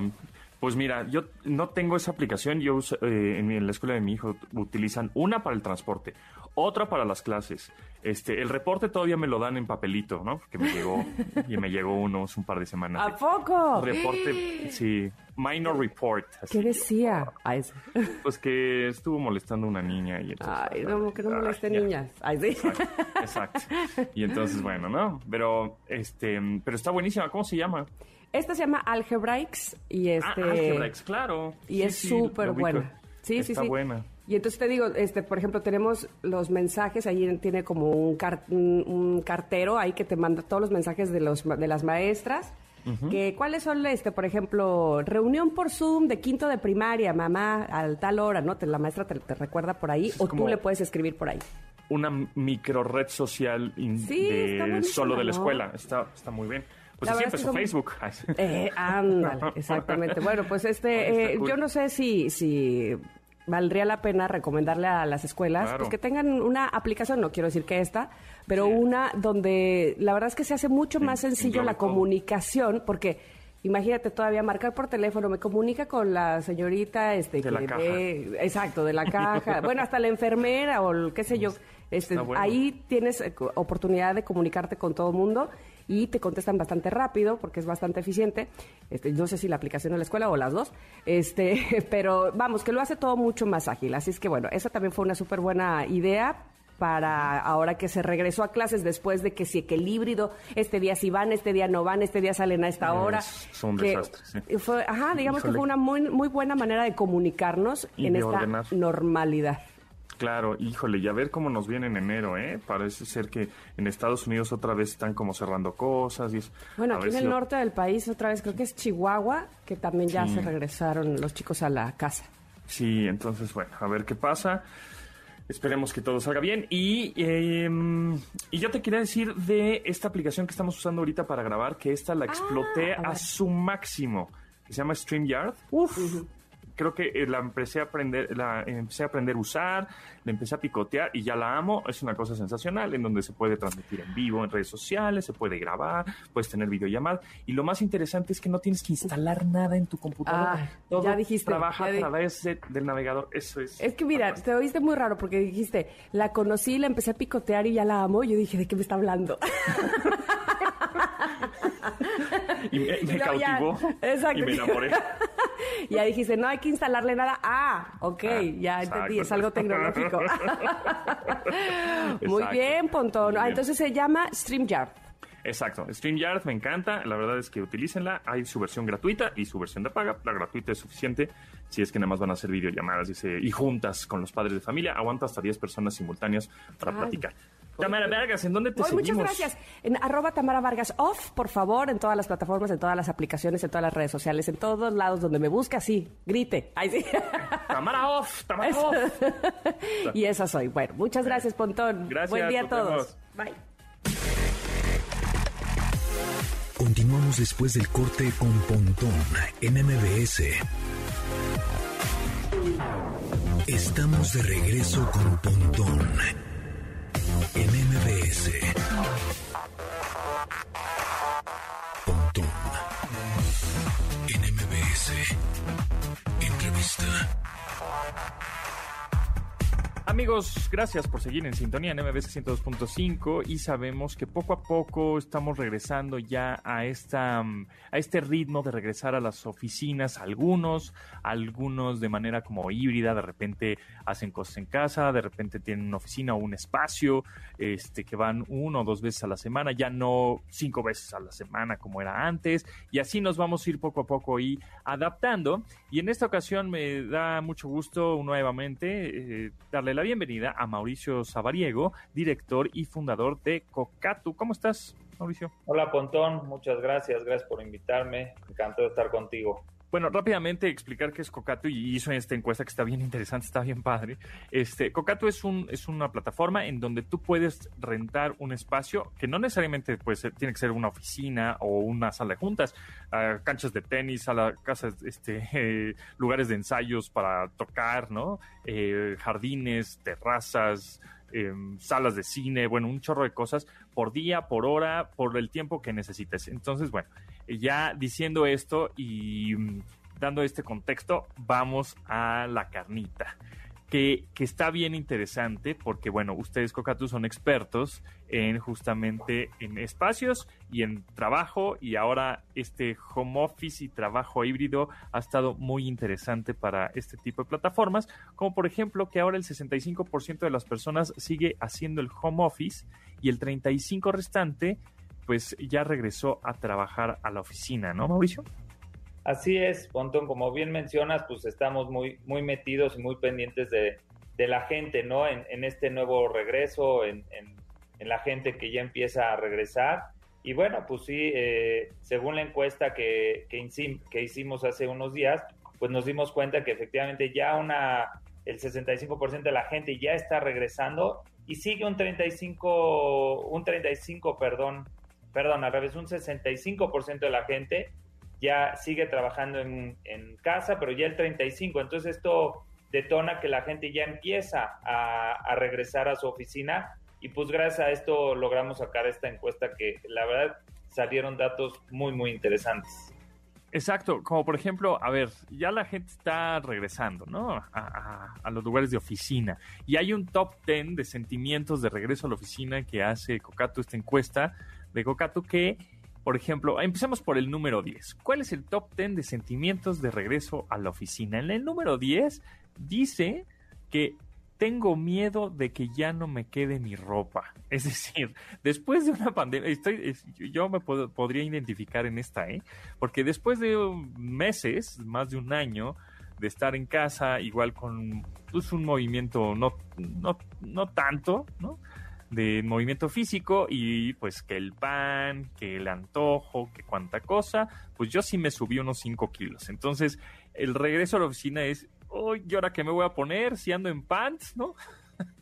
Pues mira, yo no tengo esa aplicación. Yo uso, eh, en, mi- en la escuela de mi hijo utilizan una para el transporte, otra para las clases. Este, el reporte todavía me lo dan en papelito, ¿no? Porque me llegó y me llegó uno hace un par de semanas. ¿A poco? Reporte, sí, minor report. así. ¿Qué decía? Sí. Pues que estuvo molestando a una niña y entonces, Ay, no, que no Ay, moleste ya. niñas. Ay, sí. Exacto. Y entonces, bueno, ¿no? Pero, este, pero está buenísima. ¿Cómo se llama? Esta se llama Algebraics y este... Ah, Algebraics, claro. Y Sí, es sí, súper ubico. buena. Sí, sí, Está sí. buena. Y entonces te digo, este, por ejemplo, tenemos los mensajes, ahí tiene como un, car- un, un cartero ahí que te manda todos los mensajes de, los, de las maestras. que cuáles son, este, por ejemplo, reunión por Zoom de quinto de primaria, mamá, a tal hora, ¿no? Te, la maestra te, te recuerda por ahí, o tú le puedes escribir por ahí. Una micro red social Sí, de solo de la escuela. Está, está muy bien. Pues La así es que Facebook. Sí. Eh, ándale, exactamente. Bueno, pues este, eh, cool. yo no sé si, si valdría la pena recomendarle a las escuelas Claro. pues que tengan una aplicación, no quiero decir que esta, pero una donde la verdad es que se hace mucho más sencillo la comunicación, porque imagínate todavía marcar por teléfono, me comunica con la señorita este, De la que caja. ve- exacto, de la caja, bueno, hasta la enfermera o el qué sé yo. Este, bueno. Ahí tienes eh, oportunidad de comunicarte con todo el mundo y te contestan bastante rápido porque es bastante eficiente. Este, no sé si la aplicación de la escuela o las dos, este, pero vamos, que lo hace todo mucho más ágil. Así es que bueno, esa también fue una súper buena idea para ahora que se regresó a clases después de que si que el híbrido, este día sí van, este día no van, este día salen a esta hora. Es- es un que desastre, sí. Fue, ajá, digamos que fue una muy, muy buena manera de comunicarnos Y en de esta ordenar. normalidad. Claro, híjole, y a ver cómo nos viene en enero, ¿eh? Parece ser que en Estados Unidos otra vez están como cerrando cosas y es... Bueno, aquí en el lo- norte del país, otra vez creo que es Chihuahua, que también ya Sí. se regresaron los chicos a la casa. Sí, entonces, bueno, a ver qué pasa. Esperemos que todo salga bien. Y, eh, y yo te quería decir de esta aplicación que estamos usando ahorita para grabar, que esta la exploté a su máximo, que se llama StreamYard. Uf. Creo que eh, la empecé a aprender, la empecé a aprender a usar, la empecé a picotear y ya la amo. Es una cosa sensacional en donde se puede transmitir en vivo en redes sociales, se puede grabar, puedes tener videollamadas. Y lo más interesante es que no tienes que instalar nada en tu computadora. Ah, Todo ya dijiste, trabaja ya a través de- del navegador. Eso es. Es que mira, te oíste muy raro porque dijiste, la conocí, la empecé a picotear y ya la amo. Yo dije, ¿de qué me está hablando? y me, ya- cautivó y me enamoré. Y ya dijiste, no hay que instalarle nada. Ah, ok, Ah, ya entendí, es algo tecnológico. Muy bien, Pontón. Muy Ah, entonces se llama StreamYard. Exacto, StreamYard me encanta, la verdad es que utilícenla, hay su versión gratuita y su versión de paga, la gratuita es suficiente si es que nada más van a hacer videollamadas se- y juntas con los padres de familia, aguanta hasta 10 personas simultáneas para Ay. platicar. Tamara Vargas, ¿en dónde te Hoy, muchas gracias. En arroba Tamara Vargas Off, por favor, en todas las plataformas, en todas las aplicaciones, en todas las redes sociales, en todos lados donde me busque así, grite. Ay, sí. Tamara Off, Tamara Off. y esa soy. Bueno, muchas gracias, Pontón. Gracias, Buen día a todos. vemos. Bye. Continuamos después del corte con Pontón en MBS. Estamos de regreso con Pontón MBS. Pontón en MBS. Entrevista. Amigos, gracias por seguir en sintonía en MBS 102.5 y sabemos que poco a poco estamos regresando ya a esta mm, a este ritmo de regresar a las oficinas, algunos, algunos de manera como híbrida, de repente hacen cosas en casa, de repente tienen una oficina o un espacio, este que van uno o dos veces a la semana, ya no cinco veces a la semana como era antes, y así nos vamos a ir poco a poco y adaptando. Y en esta ocasión me da mucho gusto nuevamente eh, darle la bienvenida a Mauricio Sabariego, director y fundador de Cocatu. ¿Cómo estás, Mauricio? Hola Pontón, muchas gracias, gracias por invitarme, encantado de estar contigo. Bueno, rápidamente explicar qué es Cocatu y hizo esta encuesta que está bien interesante, está bien padre. Este, Cocatu es un es una plataforma en donde tú puedes rentar un espacio que no necesariamente pues tiene que ser una oficina o una sala de juntas, ah, canchas de tenis, sala, casas, este, eh, lugares de ensayos para tocar, ¿no? Eh, jardines, terrazas, em, salas de cine, bueno, un chorro de cosas por día, por hora, por el tiempo que necesites. Entonces, bueno, ya diciendo esto y mm, dando este contexto, vamos a la carnita. Que, que está bien interesante porque, bueno, ustedes, Cocatu, son expertos en justamente en espacios y en trabajo y ahora este home office y trabajo híbrido ha estado muy interesante para este tipo de plataformas, como por ejemplo que ahora el 65% de las personas sigue haciendo el home office y el 35% restante pues ya regresó a trabajar a la oficina, ¿no, Mauricio? Así es, Pontón, como bien mencionas, pues estamos muy, muy metidos y muy pendientes de, la gente, ¿no? En, este nuevo regreso, en, la gente que ya empieza a regresar. Y bueno, pues sí, eh, según la encuesta que, que, que hicimos hace unos días, pues nos dimos cuenta que efectivamente ya una, el 65% de la gente ya está regresando y sigue un 35, un 35, perdón, perdón, al revés, un 65% de la gente ya sigue trabajando en, casa, pero ya el 35. Entonces esto detona que la gente ya empieza a, a regresar a su oficina y pues gracias a esto logramos sacar esta encuesta que la verdad salieron datos muy, muy interesantes. Exacto, como por ejemplo, a ver, ya la gente está regresando, ¿no? A, a- a los lugares de oficina. Y hay un top 10 de sentimientos de regreso a la oficina que hace Cocato, esta encuesta de Cocato, que, por ejemplo, empecemos por el número 10. ¿Cuál es el top 10 de sentimientos de regreso a la oficina? En el número 10 dice que tengo miedo de que ya no me quede mi ropa. Es decir, después de una pandemia, estoy, es- yo me podría identificar en esta, ¿eh? Porque después de meses, más de un año, de estar en casa, igual con pues, un movimiento no, no, no tanto, ¿no? De movimiento físico y pues que el pan, que el antojo, que cuánta cosa, pues yo sí me subí unos 5 kilos. Entonces, el regreso a la oficina es, uy, ¿y ahora qué me voy a poner? Si ando en pants, ¿no?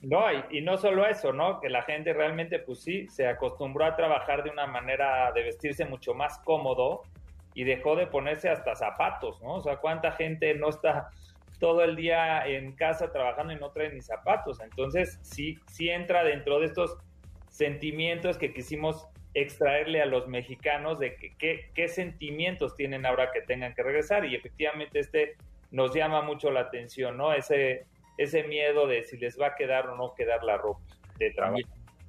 No, y, y no solo eso, ¿no? Que la gente realmente, pues sí, se acostumbró a trabajar de una manera de vestirse mucho más cómodo y dejó de ponerse hasta zapatos, ¿no? O sea, ¿cuánta gente no está todo el día en casa trabajando y no trae ni zapatos? Entonces, sí, sí entra dentro de estos sentimientos que quisimos extraerle a los mexicanos de que- qué sentimientos tienen ahora que tengan que regresar y efectivamente este nos llama mucho la atención, ¿no? Ese, ese miedo de si les va a quedar o no quedar la ropa de trabajo.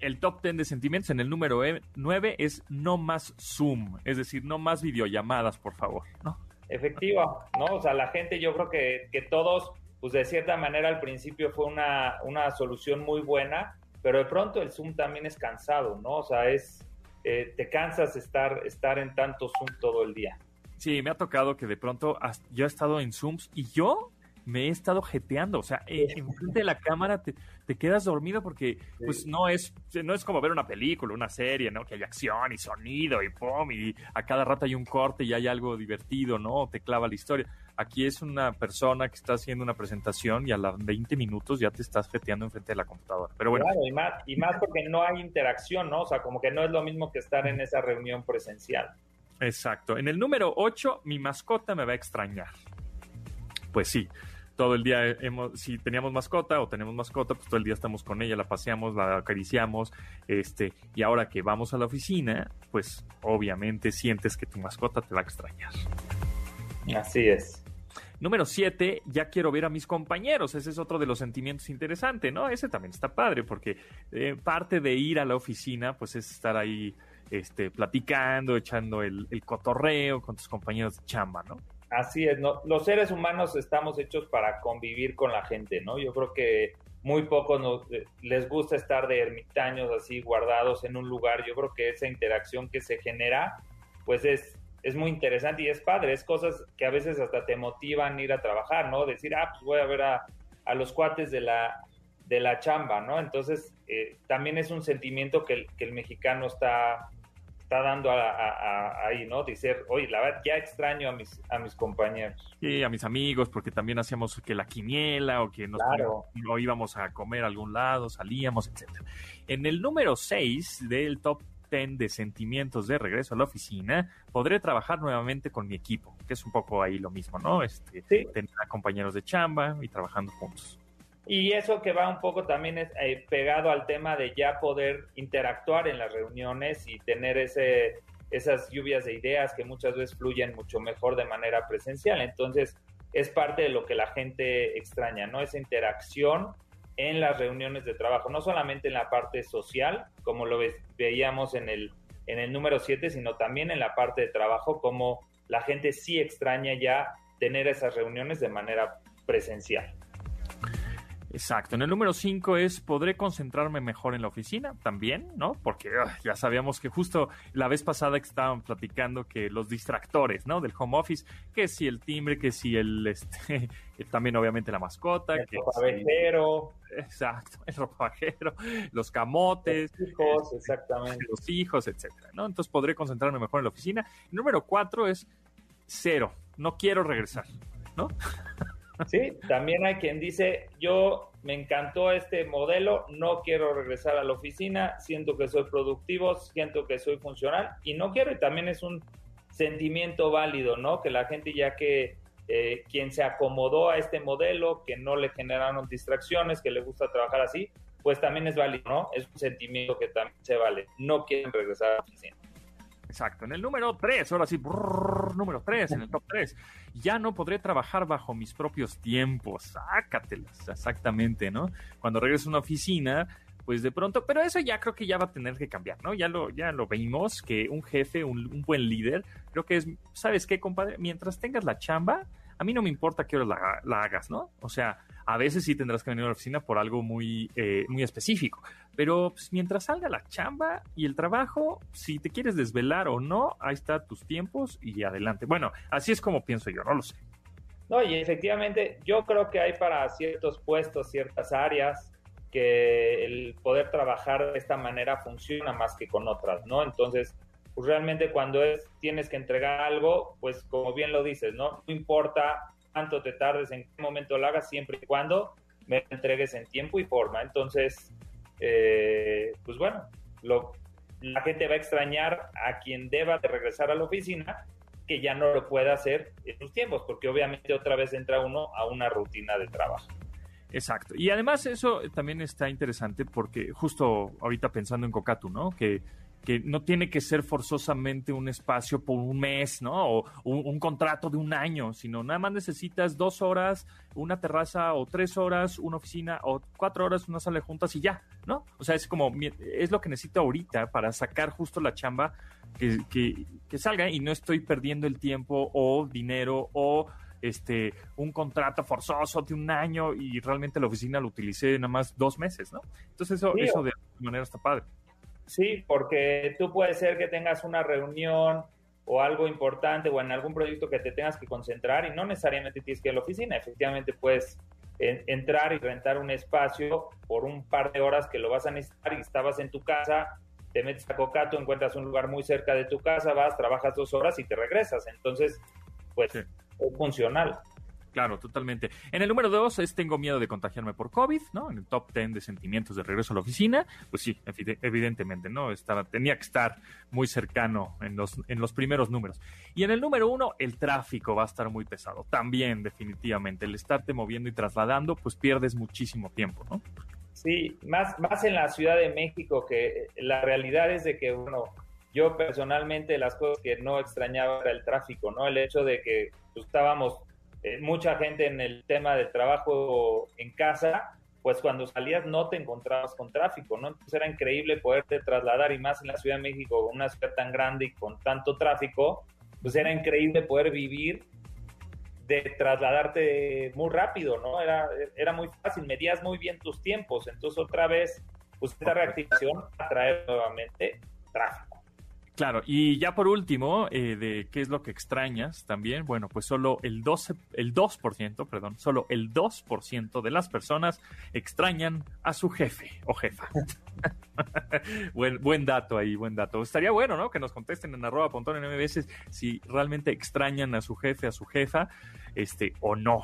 El top 10 de sentimientos en el número 9 es no más Zoom, es decir, no más videollamadas, por favor, ¿no? Efectivo, ¿no? O sea, la gente yo creo que, que todos, pues de cierta manera al principio fue una, una solución muy buena, pero de pronto el Zoom también es cansado, ¿no? O sea, es, eh, te cansas estar, estar en tanto Zoom todo el día. Sí, me ha tocado que de pronto yo he estado en Zooms y yo me he estado jeteando, o sea, en, enfrente de la cámara te, te quedas dormido porque pues no es no es como ver una película, una serie, ¿no? Que hay acción y sonido y pum y a cada rato hay un corte y hay algo divertido, ¿no? Te clava la historia. Aquí es una persona que está haciendo una presentación y a los 20 minutos ya te estás jeteando enfrente de la computadora. Pero bueno, Claro, y más, y más porque no hay interacción, ¿no? O sea, como que no es lo mismo que estar en esa reunión presencial. Exacto. En el número 8, mi mascota me va a extrañar. Pues sí, todo el día hemos, si teníamos mascota o tenemos mascota, pues todo el día estamos con ella, la paseamos, la acariciamos, este, y ahora que vamos a la oficina, pues obviamente sientes que tu mascota te va a extrañar. Así es. Número 7, ya quiero ver a mis compañeros. Ese es otro de los sentimientos interesantes, ¿no? Ese también está padre, porque eh, parte de ir a la oficina, pues es estar ahí este, platicando, echando el, el cotorreo con tus compañeros de chamba, ¿no? Así es, ¿no? los seres humanos estamos hechos para convivir con la gente, ¿no? Yo creo que muy pocos nos, eh, les gusta estar de ermitaños así guardados en un lugar. Yo creo que esa interacción que se genera, pues es, es muy interesante y es padre. Es cosas que a veces hasta te motivan ir a trabajar, ¿no? Decir, ah, pues voy a ver a, a los cuates de la, de la chamba, ¿no? Entonces, eh, también es un sentimiento que el, que el mexicano está, está dando a- a- a- ahí, ¿no? Decir, oye, la verdad, ya extraño a mis, a mis compañeros. Y a mis amigos, porque también hacíamos que la quiniela o que nos Claro. o íbamos a comer a algún lado, salíamos, etcétera. En el número 6 del top 10 de sentimientos de regreso a la oficina, podré trabajar nuevamente con mi equipo, que es un poco ahí lo mismo, ¿no? Este, Tener a compañeros de chamba y trabajando juntos. Y eso que va un poco también es, eh, pegado al tema de ya poder interactuar en las reuniones y tener ese, esas lluvias de ideas que muchas veces fluyen mucho mejor de manera presencial. Entonces, es parte de lo que la gente extraña, ¿no? Esa interacción en las reuniones de trabajo, no solamente en la parte social, como lo ve- veíamos en el, en el número 7, sino también en la parte de trabajo, como la gente sí extraña ya tener esas reuniones de manera presencial. Exacto. En el número 5 es podré concentrarme mejor en la oficina también, ¿no? Porque ah, ya sabíamos que justo la vez pasada que estaban platicando que los distractores, ¿no? Del home office, que si el timbre, que si el, este, también obviamente la mascota, El que ropavejero. si- exacto, el ropajero, los camotes, Los hijos, este, exactamente. los hijos, etcétera, ¿no? Entonces podré concentrarme mejor en la oficina. El número 4 es cero, no quiero regresar, ¿no? Sí, también hay quien dice, yo me encantó este modelo, no quiero regresar a la oficina, siento que soy productivo, siento que soy funcional y no quiero, y también es un sentimiento válido, ¿no? Que la gente ya que eh, quien se acomodó a este modelo, que no le generaron distracciones, que le gusta trabajar así, pues también es válido, ¿no? Es un sentimiento que también se vale, no quieren regresar a la oficina. Exacto. En el número 3, ahora sí, número 3, en el top 3. Ya no podré trabajar bajo mis propios tiempos. Sácatelas, exactamente, ¿no? Cuando regreso a una oficina, pues de pronto, pero eso ya creo que ya va a tener que cambiar, ¿no? Ya lo, ya lo vimos, que un jefe, un, un buen líder, creo que es, ¿sabes qué, compadre? Mientras tengas la chamba, a mí no me importa qué hora la, hagas, ¿no? O sea, a veces sí tendrás que venir a la oficina por algo muy, eh, muy específico. Pero pues, mientras salga la chamba y el trabajo, si te quieres desvelar o no, ahí está tus tiempos y adelante. Bueno, así es como pienso yo, no lo sé. No, y efectivamente, yo creo que hay para ciertos puestos, ciertas áreas, que el poder trabajar de esta manera funciona más que con otras, ¿no? Entonces, pues realmente cuando es, tienes que entregar algo, pues como bien lo dices, ¿no? No importa cuánto te tardes, en qué momento lo hagas, siempre y cuando me entregues en tiempo y forma. Entonces, eh, pues bueno, lo, la gente va a extrañar a quien deba de regresar a la oficina, que ya no lo pueda hacer en sus tiempos, porque obviamente otra vez entra uno a una rutina de trabajo. Exacto. Y además eso también está interesante porque justo ahorita pensando en Cocatu, ¿no? Que, que no tiene que ser forzosamente un espacio por un mes, ¿no? O un, un contrato de un año, sino nada más necesitas dos horas, una terraza o tres horas, una oficina o cuatro horas, una sala de juntas y ya, ¿no? O sea, es como, es lo que necesito ahorita para sacar justo la chamba que, que, que salga y no estoy perdiendo el tiempo o dinero o este un contrato forzoso de un año y realmente la oficina lo utilicé nada más dos meses, ¿no? Entonces eso, eso de alguna manera está padre. Sí, porque tú puede ser que tengas una reunión o algo importante o en algún proyecto que te tengas que concentrar y no necesariamente tienes que ir a la oficina. Efectivamente puedes en- entrar y rentar un espacio por un par de horas que lo vas a necesitar y estabas en tu casa, te metes a Cocato, encuentras un lugar muy cerca de tu casa, vas, trabajas dos horas y te regresas. Entonces, pues es funcional. Claro, totalmente. En el número dos es tengo miedo de contagiarme por COVID, ¿no? En el top 10 de sentimientos de regreso a la oficina, pues sí, evi- evidentemente, ¿no? Estaba, tenía que estar muy cercano en los, en los primeros números. Y en el número uno, el tráfico va a estar muy pesado. También, definitivamente, el estarte moviendo y trasladando, pues pierdes muchísimo tiempo, ¿no? Sí, más, más en la Ciudad de México, que eh, la realidad es de que, bueno, yo personalmente las cosas que no extrañaba era el tráfico, ¿no? El hecho de que pues, estábamos eh, mucha gente en el tema del trabajo en casa, pues cuando salías no te encontrabas con tráfico, ¿no? Entonces era increíble poderte trasladar y más en la Ciudad de México, una ciudad tan grande y con tanto tráfico, pues era increíble poder vivir de trasladarte muy rápido, ¿no? Era, era muy fácil, medías muy bien tus tiempos, entonces otra vez, pues esta reactivación atrae nuevamente tráfico. Claro, y ya por último, eh, de qué es lo que extrañas también, bueno, pues solo el 12, el 2%, perdón, solo el 2% de las personas extrañan a su jefe o jefa. buen, dato ahí, buen dato. Estaría bueno, ¿no? Que nos contesten en arroba pontón en MBS si realmente extrañan a su jefe, a su jefa, este, o no.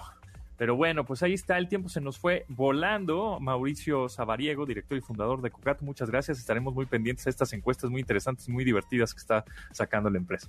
Pero bueno, pues ahí está, el tiempo se nos fue volando. Mauricio Sabariego, director y fundador de Cucato, muchas gracias. Estaremos muy pendientes a estas encuestas muy interesantes y muy divertidas que está sacando la empresa.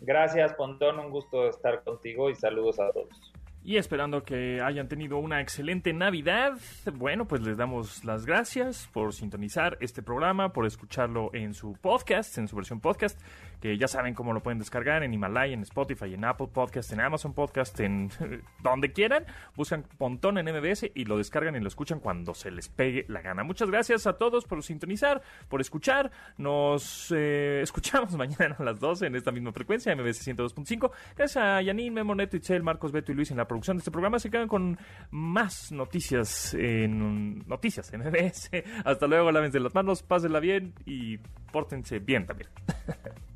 Gracias, Pontón, un gusto estar contigo y saludos a todos. Y esperando que hayan tenido una excelente Navidad, bueno, pues les damos las gracias por sintonizar este programa, por escucharlo en su podcast, en su versión podcast, que ya saben cómo lo pueden descargar en Himalaya, en Spotify, en Apple Podcast, en Amazon Podcast, en donde quieran. Buscan Pontón en MBS y lo descargan y lo escuchan cuando se les pegue la gana. Muchas gracias a todos por sintonizar, por escuchar. Nos eh, escuchamos mañana a las 12 en esta misma frecuencia, MBS 102.5. Gracias a Yanin, Memo Neto, Itzel, Marcos, Beto y Luis en la producción de este programa. Se quedan con más noticias en Noticias MBS. Hasta luego, lávense las manos, pásenla bien y pórtense bien también.